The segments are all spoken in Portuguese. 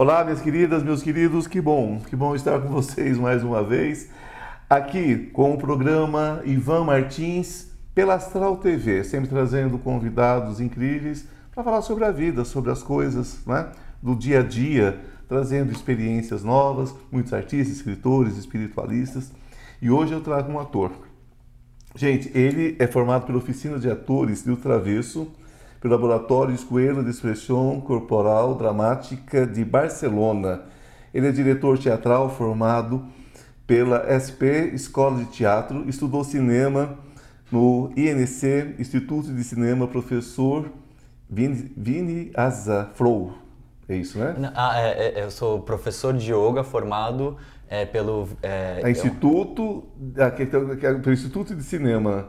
Olá, minhas queridas, meus queridos, que bom, que bom estar com vocês mais uma vez aqui com o programa Ivan Martins pela Astral TV, sempre trazendo convidados incríveis para falar sobre a vida, sobre as coisas né, do dia a dia, trazendo experiências novas, muitos artistas, escritores, espiritualistas. E hoje eu trago um ator. Gente, ele é formado pela Oficina de Atores do Travesso, pelo Laboratório Escoelho de Expressão Corporal Dramática de Barcelona. Ele é diretor teatral formado pela SP Escola de Teatro, estudou cinema no INC, Instituto de Cinema Professor Vini, Vini Azaflow. É isso, né? Ah, é, é, eu sou professor de yoga formado é, pelo... É, Instituto, eu... pelo Instituto de Cinema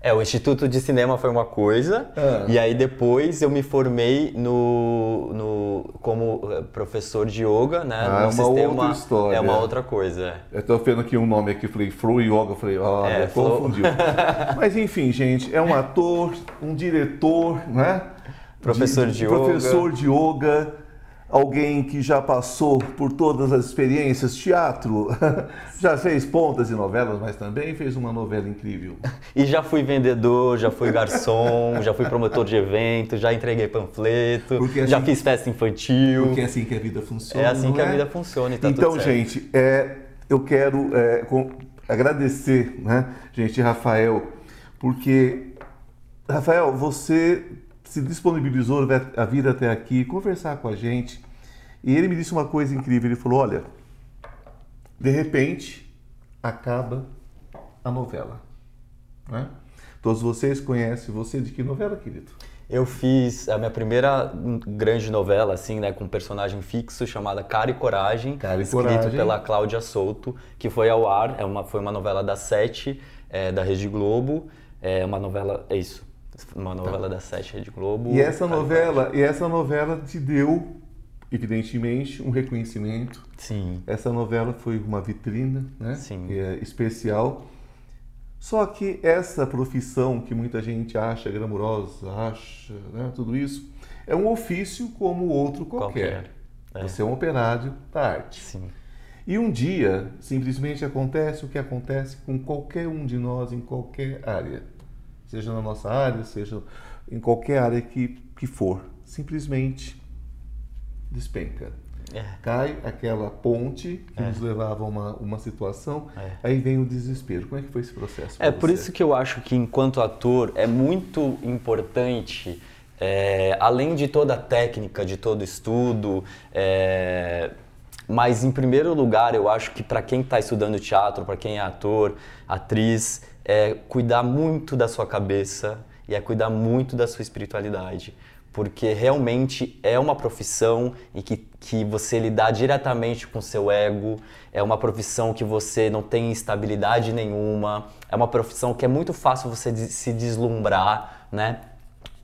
é, o Instituto de Cinema foi uma coisa, ah. e aí depois eu me formei no, no, como eh, professor de yoga, né? Ah, é uma sistema, outra história. É uma outra coisa. Eu tô vendo aqui um nome aqui, falei Flow Yoga, falei, ah, é, confundiu. Mas enfim, gente, é um ator, um diretor, né? Professor de, de yoga. Professor de yoga alguém que já passou por todas as experiências, teatro, já fez pontas e novelas, mas também fez uma novela incrível. E já fui vendedor, já fui garçom, já fui promotor de evento, já entreguei panfleto, assim, já fiz festa infantil. Porque é assim que a vida funciona. É assim que é? a vida funciona e tá Então, gente, é, eu quero é, com, agradecer, né, gente, Rafael, porque, Rafael, você se disponibilizou a vir até aqui, conversar com a gente. E ele me disse uma coisa incrível. Ele falou: Olha, de repente acaba a novela. Né? Todos vocês conhecem você de que novela, querido? Eu fiz a minha primeira grande novela, assim, né, com um personagem fixo chamada Cara e Coragem, Cara e escrito Coragem. pela Cláudia Souto, que foi ao ar. É uma, foi uma novela da Sete, é, da Rede Globo. É uma novela, é isso, uma novela tá. da Sete Rede Globo. E essa novela, e essa novela te deu, evidentemente, um reconhecimento. Sim. Essa novela foi uma vitrina, né? Sim. É, especial. Só que essa profissão que muita gente acha glamurosa, acha, né, tudo isso, é um ofício como outro qualquer. qualquer. É. Você é um operário da arte. Sim. E um dia, simplesmente acontece o que acontece com qualquer um de nós em qualquer área seja na nossa área, seja em qualquer área que, que for. Simplesmente despenca. É. Cai aquela ponte que é. nos levava a uma, uma situação, é. aí vem o desespero. Como é que foi esse processo? É por isso que eu acho que, enquanto ator, é muito importante, é, além de toda a técnica, de todo estudo, é, mas em primeiro lugar, eu acho que para quem está estudando teatro, para quem é ator, atriz, é cuidar muito da sua cabeça e é cuidar muito da sua espiritualidade. Porque realmente é uma profissão em que, que você lidar diretamente com seu ego, é uma profissão que você não tem estabilidade nenhuma, é uma profissão que é muito fácil você se deslumbrar, né?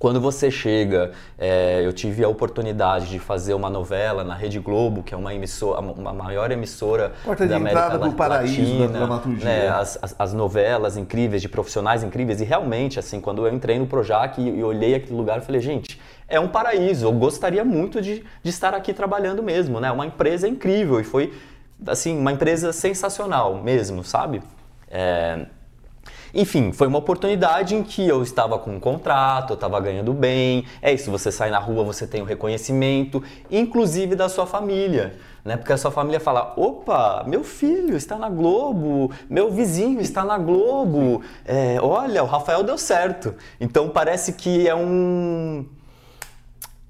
Quando você chega, é, eu tive a oportunidade de fazer uma novela na Rede Globo, que é uma emissora, uma maior emissora Porta da América entrada do paraíso Latina, da dramaturgia. Né, as, as, as, novelas incríveis, de profissionais incríveis. E realmente, assim, quando eu entrei no Projac e, e olhei aquele lugar, eu falei, gente, é um paraíso. Eu gostaria muito de, de estar aqui trabalhando mesmo, né? Uma empresa incrível e foi, assim, uma empresa sensacional mesmo, sabe? É, enfim, foi uma oportunidade em que eu estava com um contrato, eu estava ganhando bem. É isso, você sai na rua, você tem o um reconhecimento, inclusive da sua família. Né? Porque a sua família fala: opa, meu filho está na Globo, meu vizinho está na Globo, é, olha, o Rafael deu certo. Então parece que é um.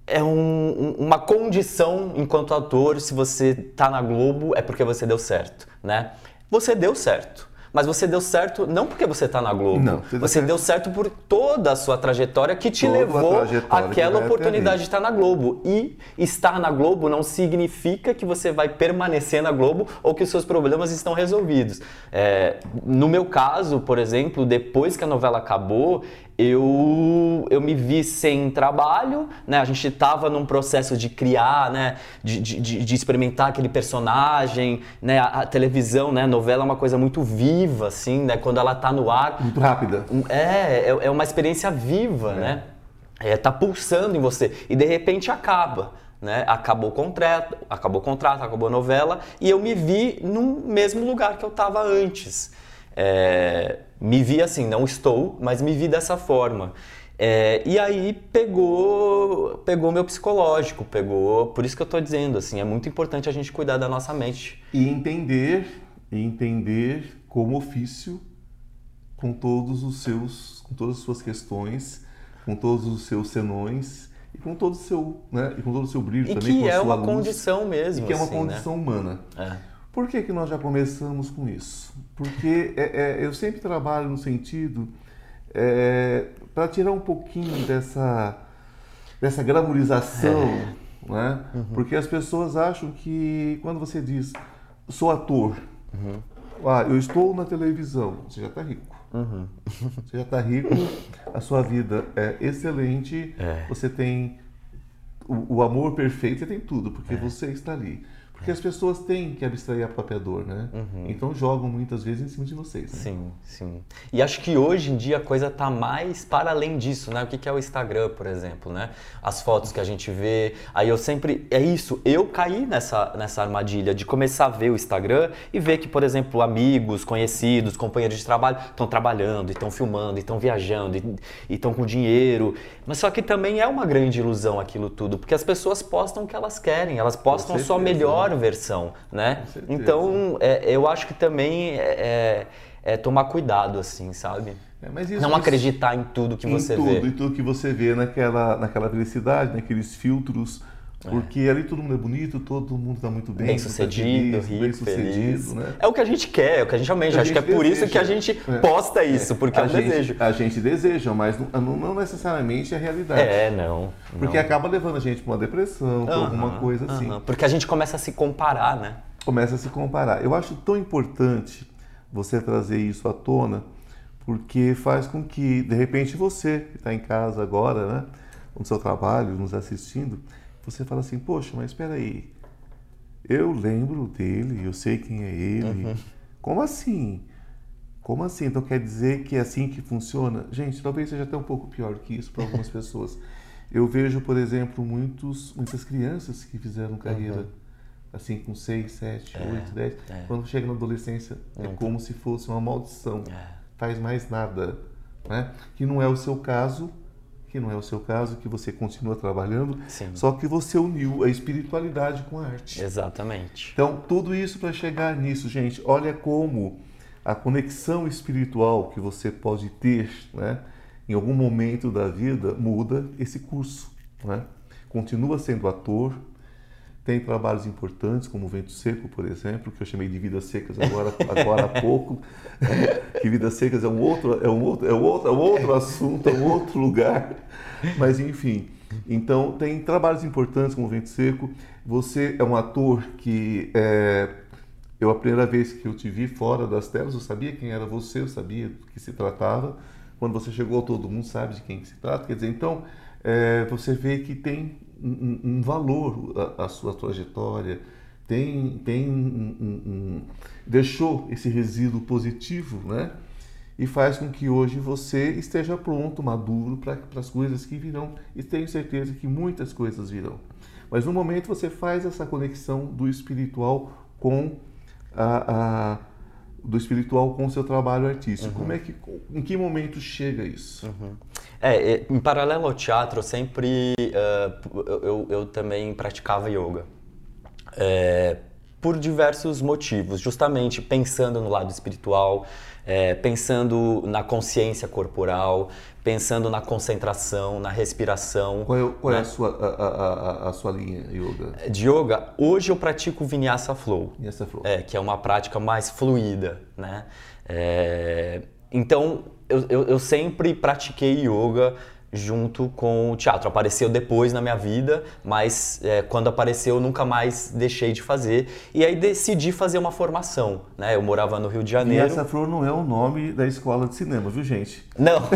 É um, uma condição enquanto ator, se você está na Globo, é porque você deu certo, né? Você deu certo mas você deu certo não porque você está na Globo. Não, você deu certo por toda a sua trajetória que te toda levou àquela oportunidade de estar na Globo. E estar na Globo não significa que você vai permanecer na Globo ou que os seus problemas estão resolvidos. É, no meu caso, por exemplo, depois que a novela acabou, eu, eu me vi sem trabalho, né? A gente estava num processo de criar, né? De, de, de, experimentar aquele personagem, né? A, a, televisão, né? A novela é uma coisa muito viva, assim, né? Quando ela está no ar... Muito rápida. É, é, é uma experiência viva, é. né? É, tá pulsando em você. E de repente acaba. né? Acabou o contrato, acabou o contrato, acabou a novela e eu me vi no mesmo lugar que eu estava antes. É, me vi assim, não estou, mas me vi dessa forma. É, e aí pegou pegou meu psicológico, pegou. Por isso que eu estou dizendo assim, é muito importante a gente cuidar da nossa mente e entender entender como ofício com todos os seus com todas as suas questões, com todos os seus senões e com todo o seu, né, e com todo o seu brilho e também que é uma luz, condição mesmo, e que é uma assim, né? condição humana. É. Por que, que nós já começamos com isso? Porque é, é, eu sempre trabalho no sentido é, para tirar um pouquinho dessa, dessa glamorização, É. né? Uhum. Porque as pessoas acham que quando você diz sou ator, Uhum. ah, eu estou na televisão, você já está rico. Uhum. Você já está rico, a sua vida é excelente, É. você tem o, o amor perfeito, você tem tudo, É. porque você está ali. Porque as pessoas têm que abstrair a própria dor, né? Uhum. Então jogam muitas vezes em cima de vocês. Né? Sim, sim. E acho que hoje em dia a coisa tá mais para além disso, né? O que que é o Instagram, por exemplo, né? As fotos que a gente vê. Aí eu sempre. É isso, eu caí nessa, nessa armadilha de começar a ver o Instagram e ver que, por exemplo, amigos, conhecidos, companheiros de trabalho estão trabalhando, estão filmando, estão viajando e estão com dinheiro. Mas só que também é uma grande ilusão aquilo tudo, porque as pessoas postam o que elas querem, elas postam sua certeza, melhor versão, né? Então, é, eu acho que também é, é tomar cuidado, assim, sabe? É, mas isso- Não acreditar em tudo que você tudo, vê. em tudo que você vê naquela, naquela felicidade, naqueles filtros. Porque ali todo mundo é bonito, todo mundo está muito bem, Bem mundo tá sucedido, feliz, rico, bem feliz. sucedido, né? É o que a gente quer, é o que a gente almeja. Acho que é gente por isso deseja. que a gente É. posta isso, porque é a um gente, desejo. A gente deseja, mas não, não- necessariamente é a realidade. É, não. Porque não. acaba levando a gente para uma depressão, para alguma Aham, coisa assim. aham. Porque a gente começa a se comparar, né? Começa a se comparar. Eu acho tão importante você trazer isso à tona, porque faz com que, de repente, você que está em casa agora, né, no seu trabalho, nos assistindo, você fala assim, poxa, mas espera aí, eu lembro dele, eu sei quem é ele. Uhum. Como assim? Como assim? Então quer dizer que é assim que funciona? Gente, talvez seja até um pouco pior que isso para algumas pessoas. Eu vejo, por exemplo, muitos, muitas crianças que fizeram carreira assim com 6, 7, 8, 10. Uhum. é. Quando chega na adolescência, é como se fosse uma maldição. É. Faz mais nada. Né? Que não é o seu caso, que não é o seu caso, que você continua trabalhando, Sim. só que você uniu a espiritualidade com a arte. Exatamente. Então, tudo isso para chegar nisso, gente, olha como a conexão espiritual que você pode ter, né, em algum momento da vida, muda esse curso, né? Continua sendo ator, tem trabalhos importantes, como o Vento Seco, por exemplo, que eu chamei de Vidas Secas agora, agora há pouco, que Vidas Secas é um outro, é um outro, é um outro, é um outro assunto, é um outro lugar, mas enfim. Então, tem trabalhos importantes como o Vento Seco. Você é um ator que é, eu a primeira vez que eu te vi fora das telas, eu sabia quem era você, eu sabia do que se tratava. Quando você chegou, todo mundo sabe de quem que se trata. Quer dizer, então é, você vê que tem um, um- valor a, a sua trajetória, tem, tem um- deixou esse resíduo positivo, né? E faz com que hoje você esteja pronto, maduro para as coisas que virão. E tenho certeza que muitas coisas virão. Mas no momento você faz essa conexão do espiritual com a, a- do espiritual com o seu trabalho artístico. Como é que, em que momento chega isso? É, é, em paralelo ao teatro, eu sempre. eu, eu- eu também praticava yoga. É, por diversos motivos, justamente pensando no lado espiritual, é, pensando na consciência corporal, pensando na concentração, na respiração. Qual é, qual é a, né? sua, a, a- a- a sua linha yoga? De yoga, hoje eu pratico Vinyasa Flow. Essa flor? É, que é uma prática mais fluida, né? É, então, eu, eu, eu sempre pratiquei yoga junto com o teatro. Apareceu depois na minha vida, mas é, quando apareceu eu nunca mais deixei de fazer. E aí decidi fazer uma formação, né? Eu morava no Rio de E Janeiro. essa flor não é o nome da escola de cinema, viu, gente? Não!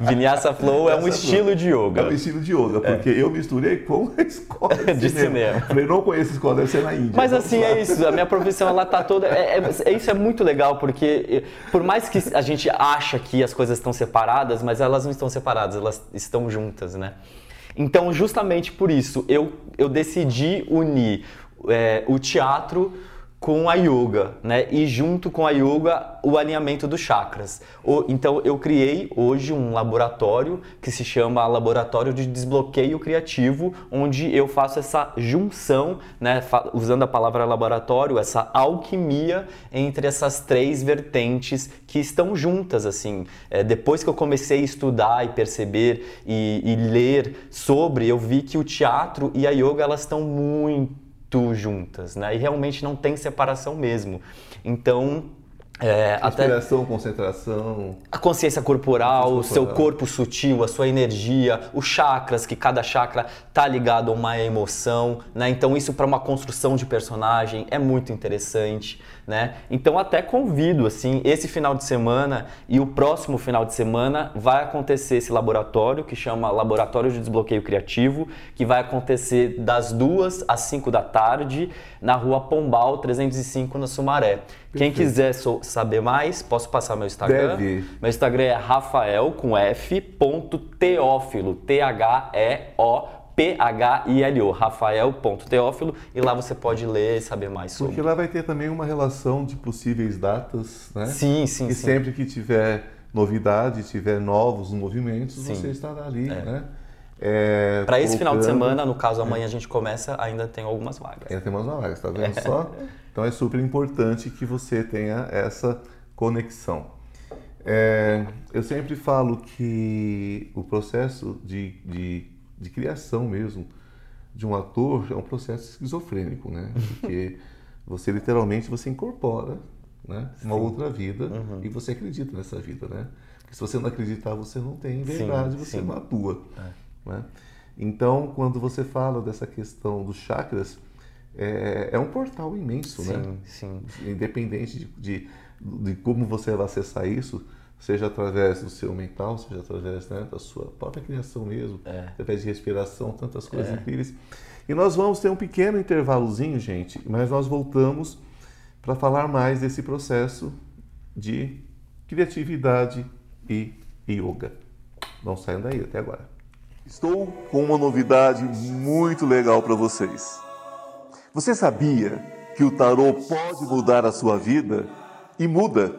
Vinyasa Flow é um estilo de É um yoga. estilo de yoga, porque eu misturei com a escola de, De cinema. Falei, não conheço escola, deve ser na Índia. Mas assim, é isso. A minha profissão, ela tá toda... É, é- é- isso é muito legal, porque por mais que a gente acha que as coisas estão separadas, mas elas não estão separadas, elas estão juntas, né? Então, justamente por isso, eu, eu decidi unir é, o teatro com a yoga, né? E junto com a yoga, o alinhamento dos chakras. O, então eu criei hoje um laboratório que se chama Laboratório de Desbloqueio Criativo, onde eu faço essa junção, né? Usando a palavra laboratório, essa alquimia entre essas três vertentes que estão juntas, assim. É, depois que eu comecei a estudar e perceber e, e ler sobre, eu vi que o teatro e a yoga elas estão muito juntas, né? E realmente não tem separação mesmo. Então, é, Inspiração, até concentração. A consciência corporal, o seu corpo sutil, a sua energia, os chakras, que cada chakra tá ligado a uma emoção, né? Então isso para uma construção de personagem é muito interessante né? Então até convido assim, esse final de semana e o próximo final de semana vai acontecer esse laboratório que chama Laboratório de Desbloqueio Criativo, que vai acontecer das duas às 5 da tarde na Rua Pombal 305 na Sumaré. Perfeito. Quem quiser saber mais, posso passar meu Instagram. Deve. Meu Instagram é rafael com f ponto teófilo, T H E O P-H-I-L-O, rafael.teófilo, e lá você pode ler e saber mais sobre. Porque lá vai ter também uma relação de possíveis datas, né? Sim, sim, e sim. sempre que tiver novidade, tiver novos movimentos, sim. você estará ali, é. né? É, Para esse final de semana, no caso amanhã a gente começa, ainda tem algumas vagas. Ainda tem algumas vagas, tá vendo só? Então é super importante que você tenha essa conexão. É, eu sempre falo que o processo de, de de criação mesmo de um ator é um processo esquizofrênico, né? Porque você literalmente você incorpora né? uma outra vida uhum. e você acredita nessa vida, né? Porque se você não acreditar, você não tem verdade, sim, você sim. não atua. É. Né? Então, quando você fala dessa questão dos chakras, é, é um portal imenso, sim, né? Sim. Independente de, de, de como você vai acessar isso, seja através do seu mental, seja através né, da sua própria criação mesmo, é. através de respiração, tantas coisas é. incríveis. E nós vamos ter um pequeno intervalozinho, gente, mas nós voltamos para falar mais desse processo de criatividade e yoga. Não saiam daí até agora. Estou com uma novidade muito legal para vocês. Você sabia que o tarô pode mudar a sua vida? E muda!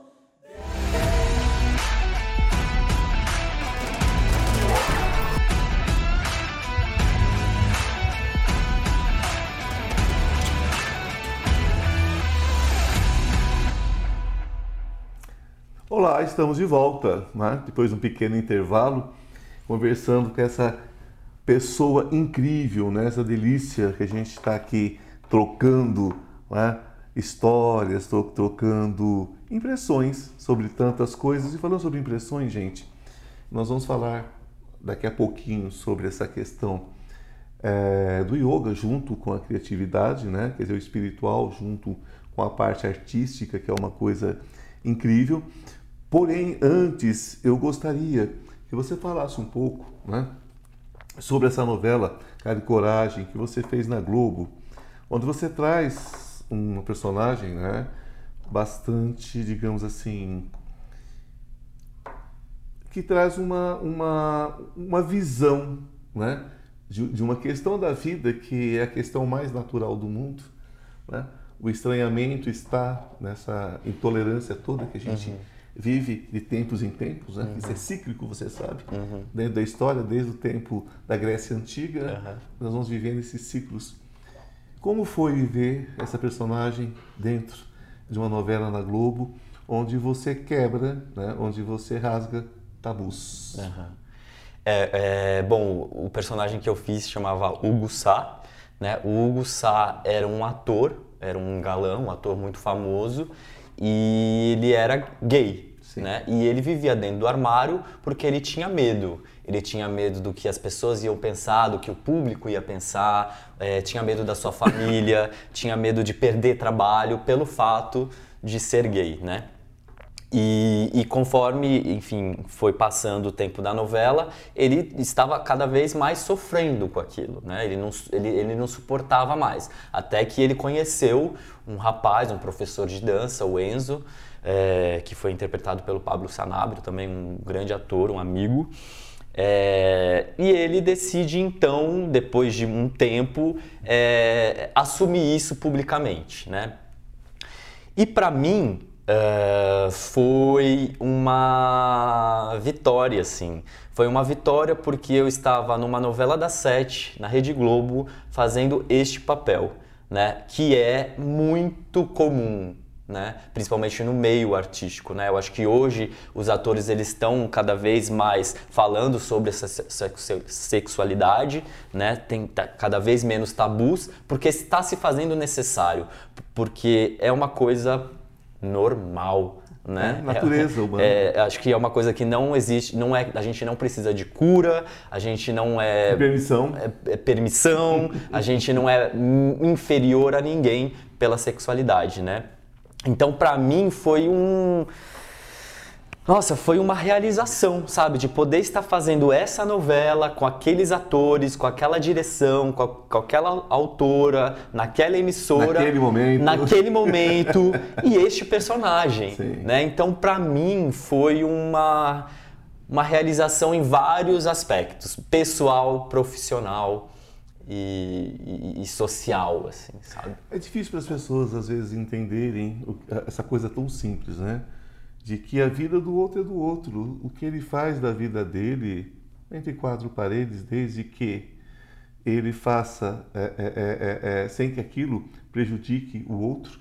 Olá, estamos de volta, né? depois de um pequeno intervalo, conversando com essa pessoa incrível, né? essa delícia que a gente está aqui trocando né? histórias, trocando impressões sobre tantas coisas. E falando sobre impressões, gente, nós vamos falar daqui a pouquinho sobre essa questão é, do yoga junto com a criatividade, né? quer dizer, o espiritual junto com a parte artística, que é uma coisa incrível. Porém, antes, eu gostaria que você falasse um pouco né, sobre essa novela Cara e Coragem que você fez na Globo, onde você traz uma personagem né, bastante, digamos assim, que traz uma, uma, uma visão né, de, de uma questão da vida que é a questão mais natural do mundo. Né? O estranhamento está nessa intolerância toda que a gente. Uhum vive de tempos em tempos, né? Uhum. Isso é cíclico, você sabe. Uhum. Dentro da história, desde o tempo da Grécia Antiga, uhum. nós vamos vivendo esses ciclos. Como foi viver essa personagem dentro de uma novela na Globo, onde você quebra, né? onde você rasga tabus. Uhum. É, é, bom, o personagem que eu fiz chamava Hugo Sá. Né? O Hugo Sá era um ator, era um galão, um ator muito famoso, e ele era gay. Né? E ele vivia dentro do armário porque ele tinha medo. Ele tinha medo do que as pessoas iam pensar, do que o público ia pensar, é, tinha medo da sua família, tinha medo de perder trabalho pelo fato de ser gay, né? E, e, conforme, enfim, foi passando o tempo da novela, ele estava cada vez mais sofrendo com aquilo, né? Ele não, ele, ele não suportava mais. Até que ele conheceu um rapaz, um professor de dança, o Enzo, é, que foi interpretado pelo Pablo Sanabria, também um grande ator, um amigo. É, e ele decide então, depois de um tempo, é, assumir isso publicamente, né? E para mim, Uh, foi uma vitória, assim. Foi uma vitória porque eu estava numa novela da Sete, na Rede Globo, fazendo este papel, né? Que é muito comum, né? Principalmente no meio artístico, né? Eu acho que hoje os atores eles estão cada vez mais falando sobre essa sexualidade, né? Tem cada vez menos tabus, porque está se fazendo necessário, porque é uma coisa normal. Né? É, natureza é, humana. É, acho que é uma coisa que não existe, não é, a gente não precisa de cura, a gente não é permissão, é, é permissão, a gente não é inferior a ninguém pela sexualidade, né? Então, para mim foi um nossa, foi uma realização, sabe? De poder estar fazendo essa novela com aqueles atores, com aquela direção, com, a, com aquela autora, naquela emissora. Naquele momento. Naquele momento. e este personagem. Sim. Né? Então, para mim, foi uma, uma realização em vários aspectos: pessoal, profissional. E, e, e, social, assim, sabe? É difícil para as pessoas, às vezes, entenderem essa coisa tão simples, né? De que a vida do outro é do outro. O que ele faz da vida dele, entre quatro paredes, desde que ele faça é, é, é, é, é sem que aquilo prejudique o outro.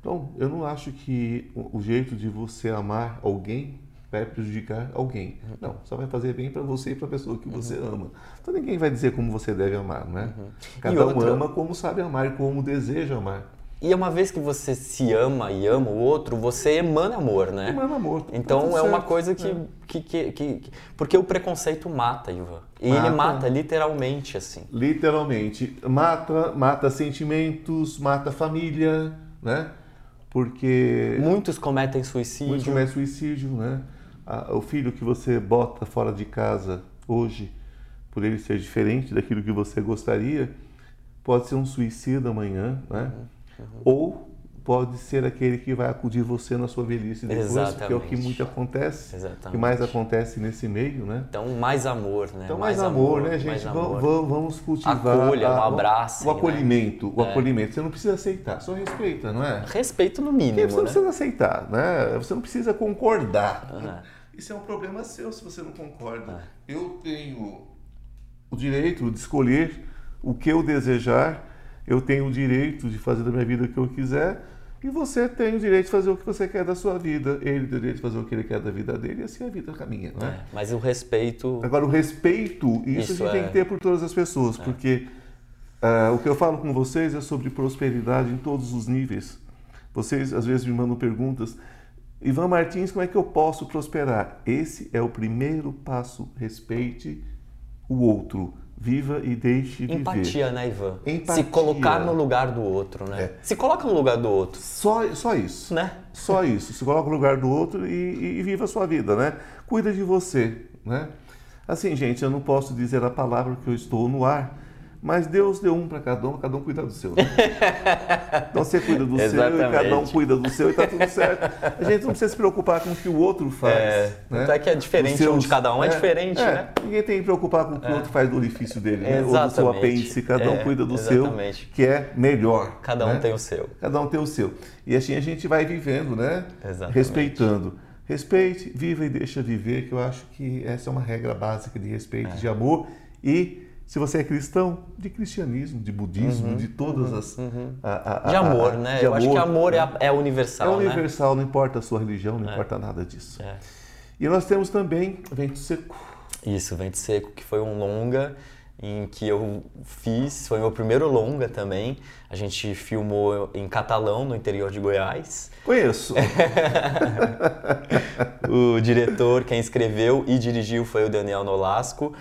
Então, eu não acho que o jeito de você amar alguém vai prejudicar alguém. Não, só vai fazer bem para você e para a pessoa que você uhum. ama. Então ninguém vai dizer como você deve amar, né? Uhum. Cada um ama como sabe amar e como deseja amar. E uma vez que você se ama e ama o outro, você emana amor, né? Emana amor. Tá então é uma coisa que, é. que, que, que, Porque o preconceito mata, Ivan. E mata. ele mata literalmente, assim. Literalmente. Mata, mata sentimentos, mata família, né? Porque. Muitos cometem suicídio. Muitos cometem suicídio, né? O filho que você bota fora de casa hoje, por ele ser diferente daquilo que você gostaria, pode ser um suicida amanhã, né? Uhum Uhum. Ou pode ser aquele que vai acudir você na sua velhice depois, Exatamente. que é o que muito acontece, Exatamente. que mais acontece nesse meio, né? Então, mais amor, né? Então, mais, mais amor, amor, né, gente? Vamos, vamos cultivar Acolha, a, um abraço. O acolhimento, né? o é. acolhimento. Você não precisa aceitar, só respeita, não é? Respeito no mínimo, Porque você não né? precisa aceitar, né? Você não precisa concordar. Uhum. Isso é um problema seu se você não concorda. Uhum. Eu tenho o direito de escolher o que eu desejar eu tenho o direito de fazer da minha vida o que eu quiser e você tem o direito de fazer o que você quer da sua vida, ele tem o direito de fazer o que ele quer da vida dele e assim a vida caminha, né? É, mas o respeito... Agora, o respeito, isso, isso a gente é... tem que ter por todas as pessoas, é. porque uh, o que eu falo com vocês é sobre prosperidade em todos os níveis. Vocês às vezes me mandam perguntas, Ivan Martins, como é que eu posso prosperar? Esse é o primeiro passo, respeite o outro. Viva e deixe viver. Empatia, né, Ivan? Empatia. Se colocar no lugar do outro, né? É. Se coloca no lugar do outro. Só, só isso. Né? Só isso. Se coloca no lugar do outro e, e, e viva a sua vida, né? Cuida de você, né? Assim, gente, eu não posso dizer a palavra que eu estou no ar, mas Deus deu um para cada um, cada um cuida do seu. Né? Então você cuida do seu e cada um cuida do seu e está tudo certo. A gente não precisa se preocupar com o que o outro faz. É, né? é que é diferente seus, um de cada um, é, é diferente, é, né? Ninguém tem que preocupar com o que o é. outro faz do orifício dele, né? ou do seu apêndice, cada um é, cuida do exatamente. seu, que é melhor. Cada um né? tem o seu. Cada um tem o seu. E assim a gente vai vivendo, né? Exatamente. Respeitando. Respeite, viva e deixa viver, que eu acho que essa é uma regra básica de respeito, de amor e Se você é cristão, de cristianismo, de budismo, Uhum, de todas as. a- a- De amor, a- né? de Eu acho que amor é, né? é universal, É né? universal, não importa a sua religião, não importa nada disso. É. E nós temos também Vento Seco. Isso, Vento Seco, que foi um longa em que eu fiz, foi meu primeiro longa também. A gente filmou em Catalão, no interior de Goiás. Conheço. O diretor, quem escreveu e dirigiu foi o Daniel Nolasco.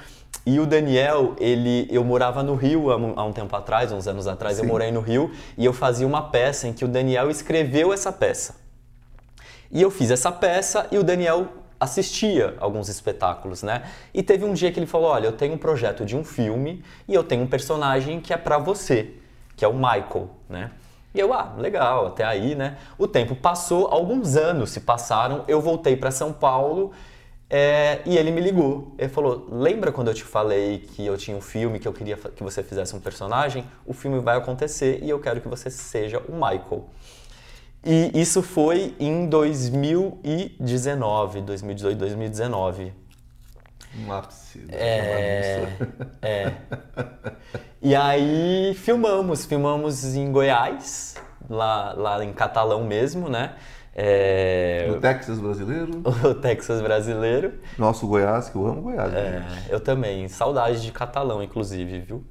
E o Daniel, ele, eu morava no Rio há um, tempo atrás, uns anos atrás, eu Sim. morei no Rio e eu fazia uma peça em que o Daniel escreveu essa peça. E eu fiz essa peça e o Daniel assistia alguns espetáculos, né? E teve um dia que ele falou: "Olha, eu tenho um projeto de um filme e eu tenho um personagem que é pra você, que é o Michael, né?" E eu, ah, legal, até aí, né? O tempo passou, alguns anos se passaram, eu voltei para São Paulo é, e ele me ligou. Ele falou: Lembra quando eu te falei que eu tinha um filme que eu queria que você fizesse um personagem? O filme vai acontecer e eu quero que você seja o Michael. E isso foi em 2019, 2018, 2019. Um ápice. É, é. E aí filmamos, filmamos em Goiás, lá, lá em Catalão mesmo, né? É, No Texas brasileiro, o Texas brasileiro. nosso Goiás, que eu amo Goiás. É, eu também, saudade de Catalão, inclusive, viu?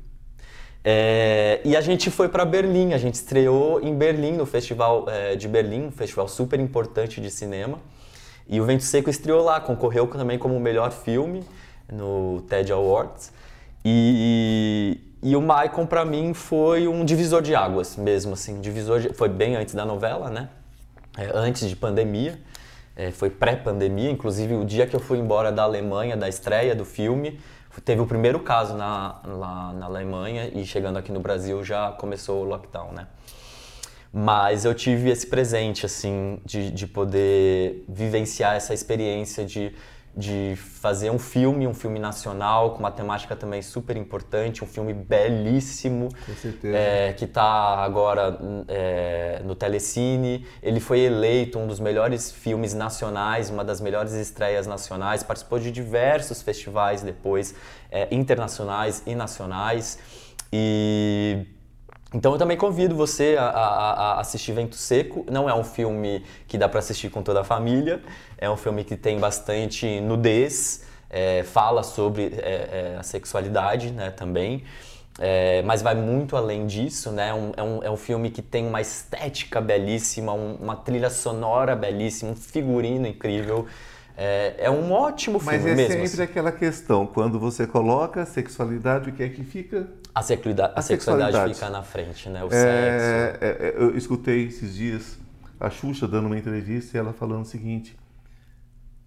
É, e a gente foi para Berlim, a gente estreou em Berlim, no Festival é, de Berlim, um festival super importante de cinema. E o Vento Seco estreou lá, concorreu também como o melhor filme no TED Awards. E, e o Maicon, para mim, foi um divisor de águas mesmo, assim, divisor de- foi bem antes da novela, né? É, antes de pandemia, é, foi pré-pandemia, inclusive o dia que eu fui embora da Alemanha, da estreia do filme, teve o primeiro caso na, lá na Alemanha e chegando aqui no Brasil já começou o lockdown, né? Mas eu tive esse presente, assim, de, de poder vivenciar essa experiência de, de fazer um filme, um filme nacional, com uma temática também super importante, um filme belíssimo, Com certeza. é, que está agora é, no Telecine. Ele foi eleito um dos melhores filmes nacionais, uma das melhores estreias nacionais, participou de diversos festivais depois, é, internacionais e nacionais. E então eu também convido você a, a- a assistir Vento Seco. Não é um filme que dá para assistir com toda a família. É um filme que tem bastante nudez, é, fala sobre é, é, a sexualidade, né, também. É, mas vai muito além disso, né? Um- é, um, é um filme que tem uma estética belíssima, um- uma trilha sonora belíssima, um figurino incrível. É, é um ótimo filme Mas é mesmo. sempre assim. aquela questão, quando você coloca sexualidade, o que é que fica? A, sexualidade, a A sexualidade sexualidade. fica na frente, né? O É, sexo. é, é, eu escutei esses dias a Xuxa dando uma entrevista e ela falando o seguinte: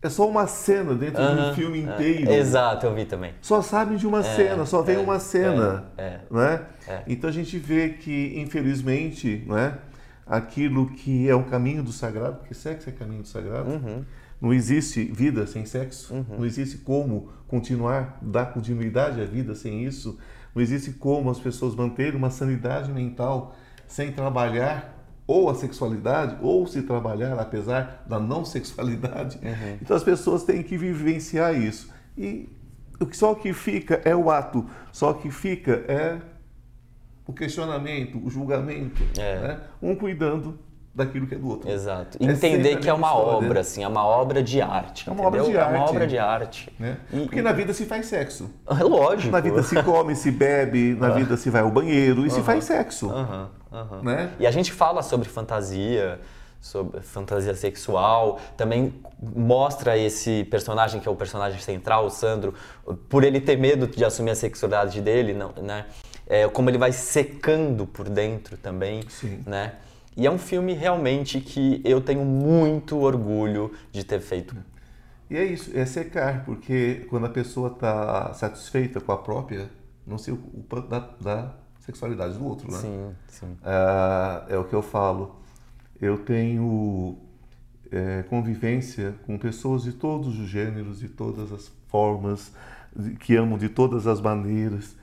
é só uma cena dentro de Aham, um filme é. inteiro. Exato, eu vi também. Só sabem de uma cena, só vem é, uma cena, é, é. né? É. Então a gente vê que, infelizmente, né, aquilo que é o caminho do sagrado, porque sexo é caminho do sagrado, Uhum. Não existe vida sem sexo, não existe como continuar, dar continuidade à vida sem isso, não existe como as pessoas manterem uma sanidade mental sem trabalhar ou a sexualidade, ou se trabalhar apesar da não sexualidade. Então as pessoas têm que vivenciar isso. E o que só que fica é o ato, só que fica é o questionamento, o julgamento, É. né? um cuidando daquilo que é do outro. Exato. É Entender que é uma história. obra, assim, é uma obra de arte. É uma obra entendeu? de É uma arte. obra de arte. Né? E- Porque na vida se faz sexo. É lógico. Na vida se come, se bebe, na vida se vai ao banheiro e se faz sexo. Aham, aham. Né? E a gente fala sobre fantasia, sobre fantasia sexual, também mostra esse personagem que é o personagem central, o Sandro, por ele ter medo de assumir a sexualidade dele, não, né? É, como ele vai secando por dentro também, Sim. né? E é um filme realmente que eu tenho muito orgulho de ter feito. E é isso, é secar, porque quando a pessoa está satisfeita com a própria, não se ocupa da, da sexualidade do outro, né? Sim, sim. Ah, é o que eu falo. Eu tenho é, convivência com pessoas de todos os gêneros, de todas as formas, que amam de todas as maneiras.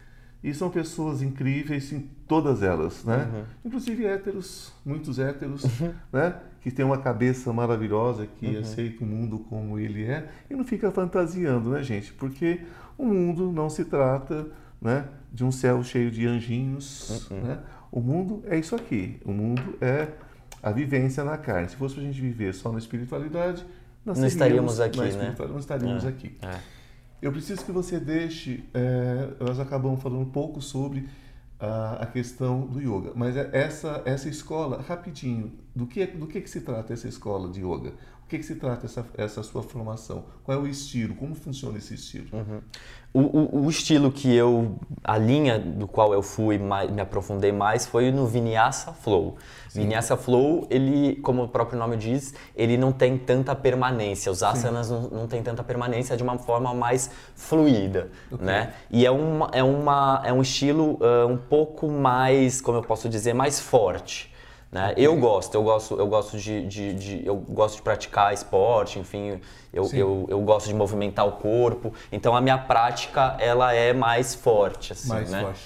E são pessoas incríveis todas elas, né? Inclusive héteros, muitos héteros, né? Que têm uma cabeça maravilhosa, que aceita o mundo como ele é e não fica fantasiando, né, gente? Porque o mundo não se trata né, de um céu cheio de anjinhos. Uhum. Né? O mundo é isso aqui. O mundo é a vivência na carne. Se fosse para a gente viver só na espiritualidade, nós Não estaríamos aqui, né? Não estaríamos É, aqui. é. Eu preciso que você deixe. é, nós acabamos falando um pouco sobre a, a questão do yoga, mas é essa essa escola, rapidinho, do que do que, que se trata essa escola de yoga? O que, que se trata essa essa sua formação? Qual é o estilo? Como funciona esse estilo? O, o- o estilo que eu, a linha do qual eu fui mais, me aprofundei mais foi no Vinyasa Flow. Vinyasa Flow, ele, como o próprio nome diz, ele não tem tanta permanência. Os asanas não, não tem tanta permanência de uma forma mais fluida, né? E é, uma, é, uma, é um estilo ah, um pouco mais, como eu posso dizer, mais forte. Né? Eu gosto, eu gosto, eu gosto de, de- de- eu gosto de praticar esporte, enfim, eu, Sim. eu, eu gosto de movimentar o corpo. Então a minha prática ela é mais forte, assim, mais né? forte.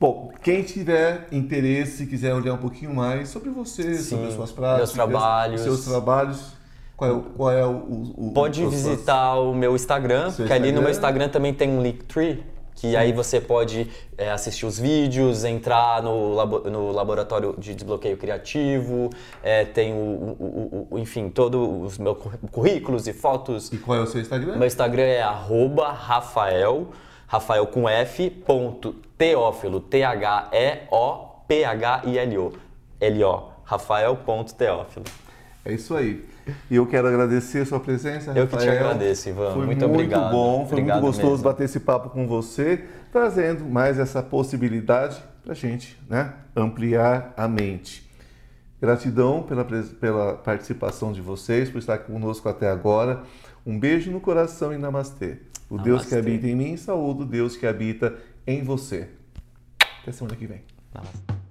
Bom, quem tiver interesse, quiser olhar um pouquinho mais sobre você, sobre as suas práticas, meus trabalhos. seus trabalhos, qual é, o- qual é o, o- o- Pode suas- visitar o meu Instagram, Seu porque ali no Instagram. meu Instagram também tem um Linktree, que aí você pode é, assistir os vídeos, entrar no, labo- no laboratório de desbloqueio criativo, é, tem o, o- o- enfim, todos os meus curr- currículos e fotos. E qual é o seu Instagram? Meu Instagram é arroba Rafael, Rafael com F, ponto, Teófilo, T-H-E-O-P-H-I-L-O, L-O, Rafael.teófilo. É isso aí. E eu quero agradecer a sua presença, Eu que te Rafael. agradeço, Ivan. Foi Muito obrigado. bom, foi Obrigado muito gostoso mesmo. bater esse papo com você, trazendo mais essa possibilidade para a gente né, ampliar a mente. Gratidão pela, pela participação de vocês, por estar conosco até agora. Um beijo no coração e namastê. O Deus que Namastê. habita em mim, saúde o Deus que habita em você. Até semana que vem. Namastê.